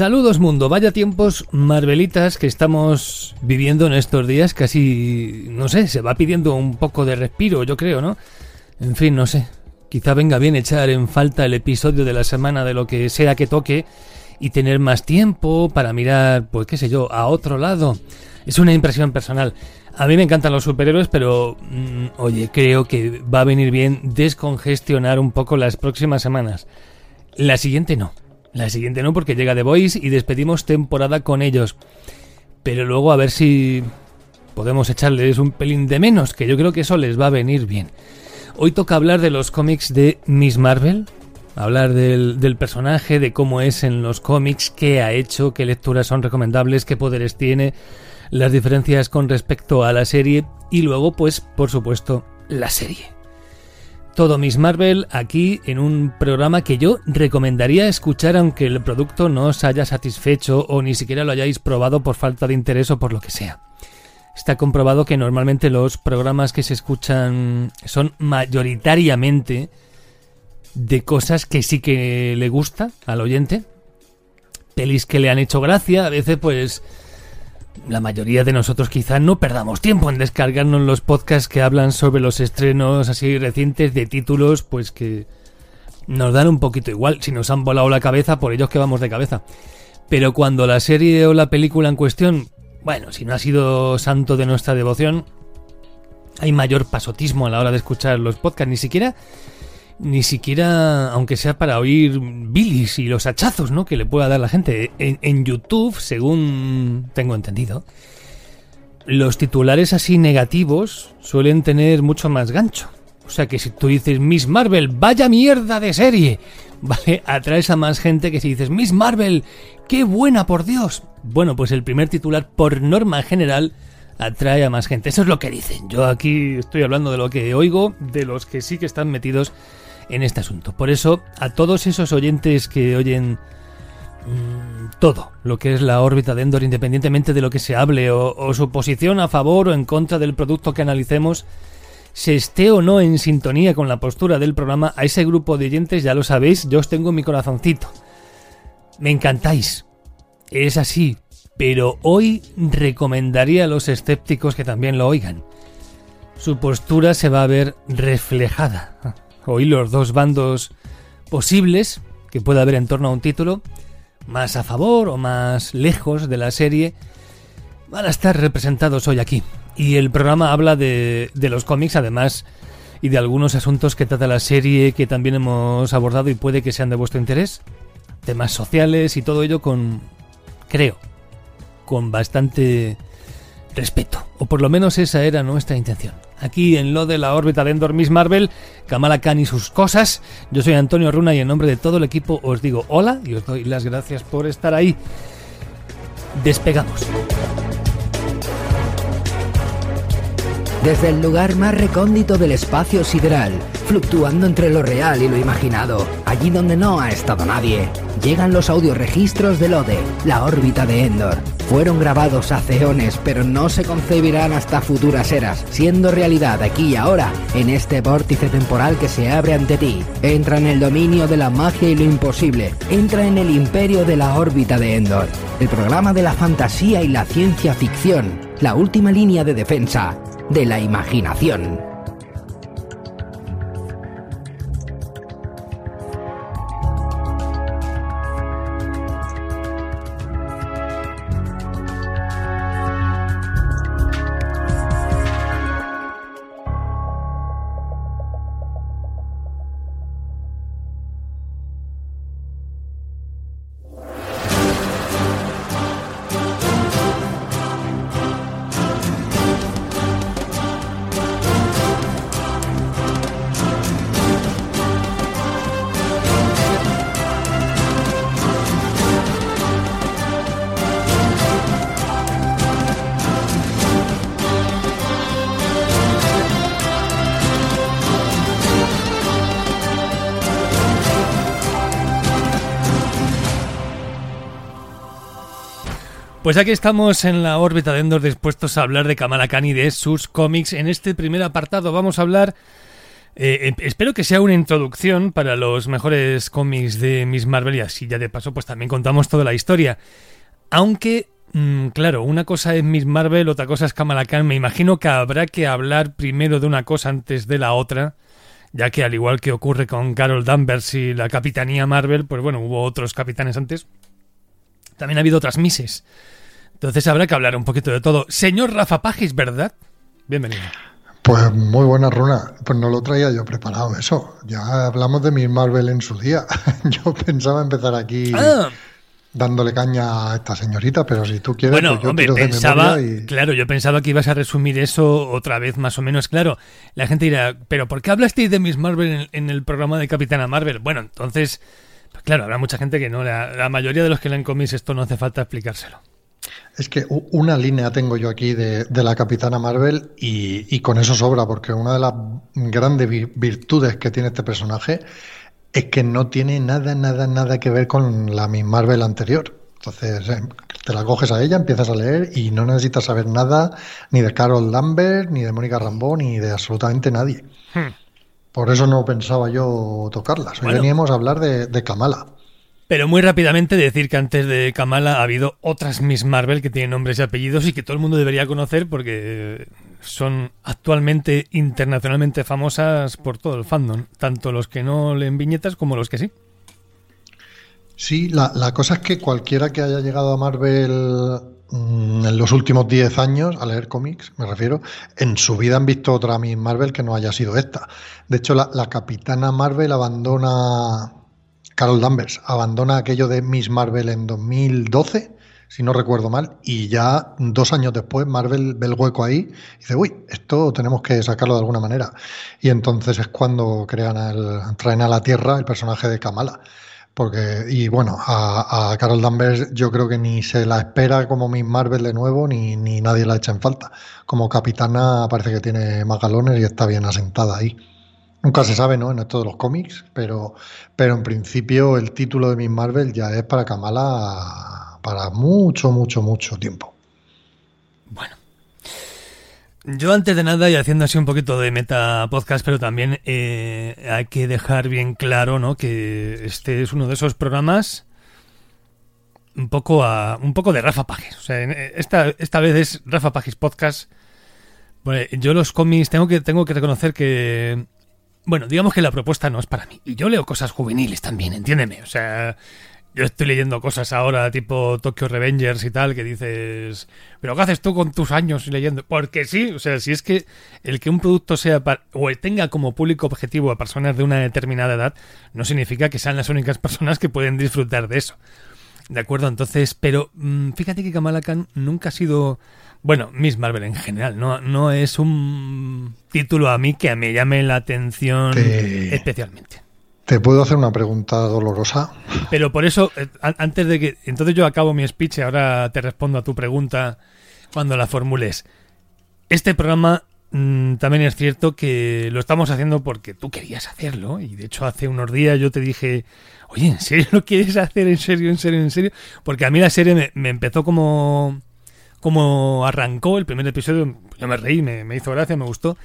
Saludos mundo, vaya tiempos marvelitas que estamos viviendo en estos días, casi, no sé, se va pidiendo un poco de respiro, yo creo, ¿no? En fin, no sé, quizá venga bien echar en falta el episodio de la semana de lo que sea que toque y tener más tiempo para mirar, pues qué sé yo, a otro lado. Es una impresión personal. A mí me encantan los superhéroes, pero mm, oye, creo que va a venir bien descongestionar un poco las próximas semanas. La siguiente no. La siguiente no, porque llega The Voice y despedimos temporada con ellos. Pero luego a ver si podemos echarles un pelín de menos, que yo creo que eso les va a venir bien. Hoy toca hablar de los cómics de Miss Marvel, hablar del, del, personaje, de cómo es en los cómics, qué ha hecho, qué lecturas son recomendables, qué poderes tiene, las diferencias con respecto a la serie y luego, pues, por supuesto, la serie. Todo Miss Marvel aquí en un programa que yo recomendaría escuchar aunque el producto no os haya satisfecho o ni siquiera lo hayáis probado por falta de interés o por lo que sea. Está comprobado que normalmente los programas que se escuchan son mayoritariamente de cosas que sí que le gusta al oyente, pelis que le han hecho gracia, a veces pues la mayoría de nosotros quizá no perdamos tiempo en descargarnos los podcasts que hablan sobre los estrenos así recientes de títulos, pues que nos dan un poquito igual. Si nos han volado la cabeza, por ellos que vamos de cabeza. Pero cuando la serie o la película en cuestión, bueno, si no ha sido santo de nuestra devoción, hay mayor pasotismo a la hora de escuchar los podcasts. Ni siquiera ni siquiera, aunque sea para oír bilis y los hachazos, ¿no? Que le pueda dar la gente. En, en, YouTube, según tengo entendido, los titulares así negativos suelen tener mucho más gancho. O sea que si tú dices Miss Marvel, vaya mierda de serie, ¿vale? Atraes a más gente que si dices Miss Marvel, qué buena por Dios. Bueno, pues el primer titular, por norma general, atrae a más gente. Eso es lo que dicen. Yo aquí estoy hablando de lo que oigo, de los que sí que están metidos en este asunto. Por eso, a todos esos oyentes que oyen mmm, todo lo que es la órbita de Endor, independientemente de lo que se hable o, o, su posición a favor o en contra del producto que analicemos, se esté o no en sintonía con la postura del programa, a ese grupo de oyentes, ya lo sabéis, yo os tengo en mi corazoncito. Me encantáis. Es así. Pero hoy recomendaría a los escépticos que también lo oigan. Su postura se va a ver reflejada oír los dos bandos posibles que pueda haber en torno a un título, más a favor o más lejos de la serie, van a estar representados hoy aquí. Y el programa habla de, de los cómics, además, y de algunos asuntos que trata la serie que también hemos abordado y puede que sean de vuestro interés. Temas sociales y todo ello con, creo, con bastante respeto. O por lo menos esa era nuestra intención aquí en lo de la órbita de Endor Miss Marvel, Kamala Khan y sus cosas. Yo soy Antonio Runa y en nombre de todo el equipo os digo hola y os doy las gracias por estar ahí. Despegamos. Desde el lugar más recóndito del espacio sideral, fluctuando entre lo real y lo imaginado, allí donde no ha estado nadie, llegan los audioregistros del ODE, la órbita de Endor. Fueron grabados hace eones, pero no se concebirán hasta futuras eras, siendo realidad aquí y ahora, en este vórtice temporal que se abre ante ti. Entra en el dominio de la magia y lo imposible, entra en el imperio de la órbita de Endor, el programa de la fantasía y la ciencia ficción, la última línea de defensa de la imaginación. Pues aquí estamos en la órbita de Endor dispuestos a hablar de Kamala Khan y de sus cómics. En este primer apartado vamos a hablar... eh, eh, espero que sea una introducción para los mejores cómics de Miss Marvel y así ya de paso pues también contamos toda la historia. Aunque, mm, claro, una cosa es Miss Marvel, otra cosa es Kamala Khan. Me imagino que habrá que hablar primero de una cosa antes de la otra, ya que al igual que ocurre con Carol Danvers y la Capitanía Marvel, pues bueno, hubo otros capitanes antes. También ha habido otras Misses. Entonces habrá que hablar un poquito de todo. Señor Rafa Pagis, ¿verdad? Bienvenido. Pues muy buena runa. Pues no lo traía yo preparado eso. Ya hablamos de Miss Marvel en su día. yo pensaba empezar aquí Ah, dándole caña a esta señorita, pero si tú quieres, bueno, pues yo hombre, tiro pensaba, y... claro, yo pensaba que ibas a resumir eso otra vez más o menos claro. La gente dirá, pero ¿por qué hablasteis de Miss Marvel en, en el programa de Capitana Marvel? Bueno, entonces, pues claro, habrá mucha gente que no, la, la mayoría de los que leen cómics esto no hace falta explicárselo. Es que una línea tengo yo aquí de, de la Capitana Marvel y, y con eso sobra, porque una de las grandes vi- virtudes que tiene este personaje es que no tiene nada, nada, nada que ver con la Miss Marvel anterior. Entonces, eh, te la coges a ella, empiezas a leer y no necesitas saber nada ni de Carol Lambert, ni de Mónica Rambeau, ni de absolutamente nadie. Hmm. Por eso no pensaba yo tocarlas. Hoy Bueno. veníamos a hablar de, de Kamala. Pero muy rápidamente decir que antes de Kamala ha habido otras Miss Marvel que tienen nombres y apellidos y que todo el mundo debería conocer porque son actualmente internacionalmente famosas por todo el fandom, tanto los que no leen viñetas como los que sí. Sí, la, la cosa es que cualquiera que haya llegado a Marvel en los últimos 10 años, a leer cómics, me refiero, en su vida han visto otra Miss Marvel que no haya sido esta. De hecho, la, capitana Marvel abandona, Carol Danvers, abandona aquello de Miss Marvel en 2012, si no recuerdo mal, y ya dos años después Marvel ve el hueco ahí y dice, uy, esto tenemos que sacarlo de alguna manera. Y entonces es cuando crean traen a la Tierra el personaje de Kamala. Porque, y bueno, a, Carol Danvers yo creo que ni se la espera como Miss Marvel de nuevo, ni, ni nadie la echa en falta. Como capitana parece que tiene más galones y está bien asentada ahí. Nunca se sabe, ¿no? En esto de los cómics, pero, pero en principio el título de Miss Marvel ya es para Kamala para mucho, mucho, mucho tiempo. Bueno. Yo antes de nada y haciendo así un poquito de meta podcast, pero también eh, hay que dejar bien claro, ¿no? Que este es uno de esos programas un poco a un poco de Rafa Pajes. O sea, en- esta, esta vez es Rafa Pajes Podcast. Bueno, yo los cómics tengo que tengo que reconocer que bueno, digamos que la propuesta no es para mí. Y yo leo cosas juveniles también, entiéndeme. O sea, yo estoy leyendo cosas ahora tipo Tokyo Revengers y tal que dices, pero ¿qué haces tú con tus años leyendo? Porque sí, o sea, si es que el que un producto sea pa- o tenga como público objetivo a personas de una determinada edad, no significa que sean las únicas personas que pueden disfrutar de eso. De acuerdo, entonces, pero mm, fíjate que Kamala Khan nunca ha sido, bueno, Miss Marvel en general, no, no es un título a mí que me llame la atención Te- especialmente. ¿Te puedo hacer una pregunta dolorosa? Pero por eso, eh, an- antes de que. Entonces yo acabo mi speech y ahora te respondo a tu pregunta cuando la formules. Este programa mm, también es cierto que lo estamos haciendo porque tú querías hacerlo. Y de hecho, hace unos días yo te dije, oye, ¿en serio lo quieres hacer? ¿En serio, en serio, en serio? Porque a mí la serie me, empezó como. Como arrancó el primer episodio, yo me reí, me, hizo gracia, me gustó.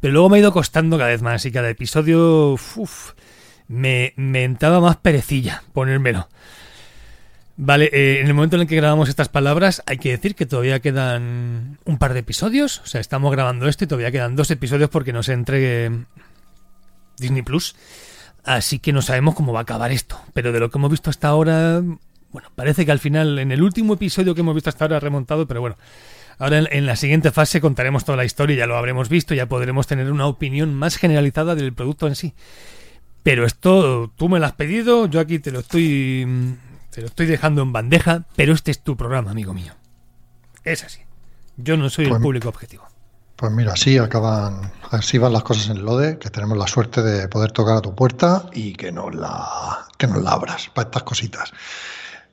Pero luego me ha ido costando cada vez más y cada episodio. Me, me entraba más perecilla ponérmelo. Vale, eh, en el momento en el que grabamos estas palabras, hay que decir que todavía quedan un par de episodios. O sea, estamos grabando esto y todavía quedan dos episodios porque nos entregue Disney Plus. Así que no sabemos cómo va a acabar esto. Pero de lo que hemos visto hasta ahora, bueno, parece que al final, en el último episodio que hemos visto hasta ahora, ha remontado, pero bueno. Ahora en, en la siguiente fase contaremos toda la historia, ya lo habremos visto, ya podremos tener una opinión más generalizada del producto en sí. Pero esto tú me lo has pedido, yo aquí te lo estoy te lo estoy dejando en bandeja, pero este es tu programa, amigo mío. Es así. Yo no soy el Pues- público objetivo. Pues mira, así acaban, así van las cosas en Lode, que tenemos la suerte de poder tocar a tu puerta y que nos la, que nos la abras para estas cositas.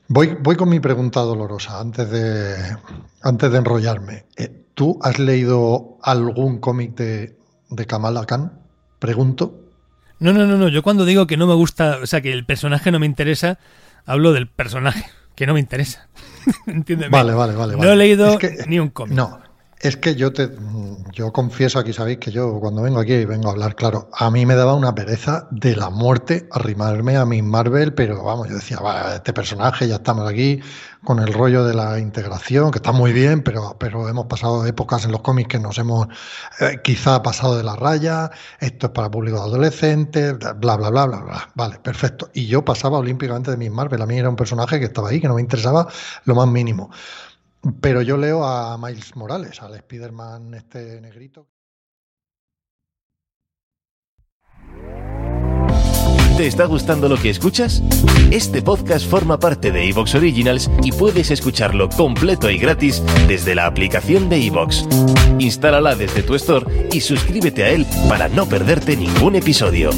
Voy, voy con mi pregunta dolorosa antes de, antes de enrollarme. Eh, ¿Tú has leído algún cómic de, de Kamala Khan? Pregunto. No, no, no, no. Yo cuando digo que no me gusta, o sea, que el personaje no me interesa, hablo del personaje, que no me interesa. Entiéndeme. Vale, vale, vale. No vale. he leído Es que- ni un cómic. No, es que yo te yo confieso aquí, sabéis que yo cuando vengo aquí vengo a hablar, claro, a mí me daba una pereza de la muerte arrimarme a mi Marvel, pero vamos, yo decía, va, este personaje ya estamos aquí con el rollo de la integración, que está muy bien, pero, pero hemos pasado épocas en los cómics que nos hemos eh, quizá pasado de la raya, esto es para público adolescente, bla, bla, bla, bla, bla. Vale, perfecto. Y yo pasaba olímpicamente de mi Marvel, a mí era un personaje que estaba ahí, que no me interesaba lo más mínimo. Pero yo leo a Miles Morales, al Spider-Man este negrito. ¿Te está gustando lo que escuchas? Este podcast forma parte de Evox Originals y puedes escucharlo completo y gratis desde la aplicación de Evox. Instálala desde tu store y suscríbete a él para no perderte ningún episodio.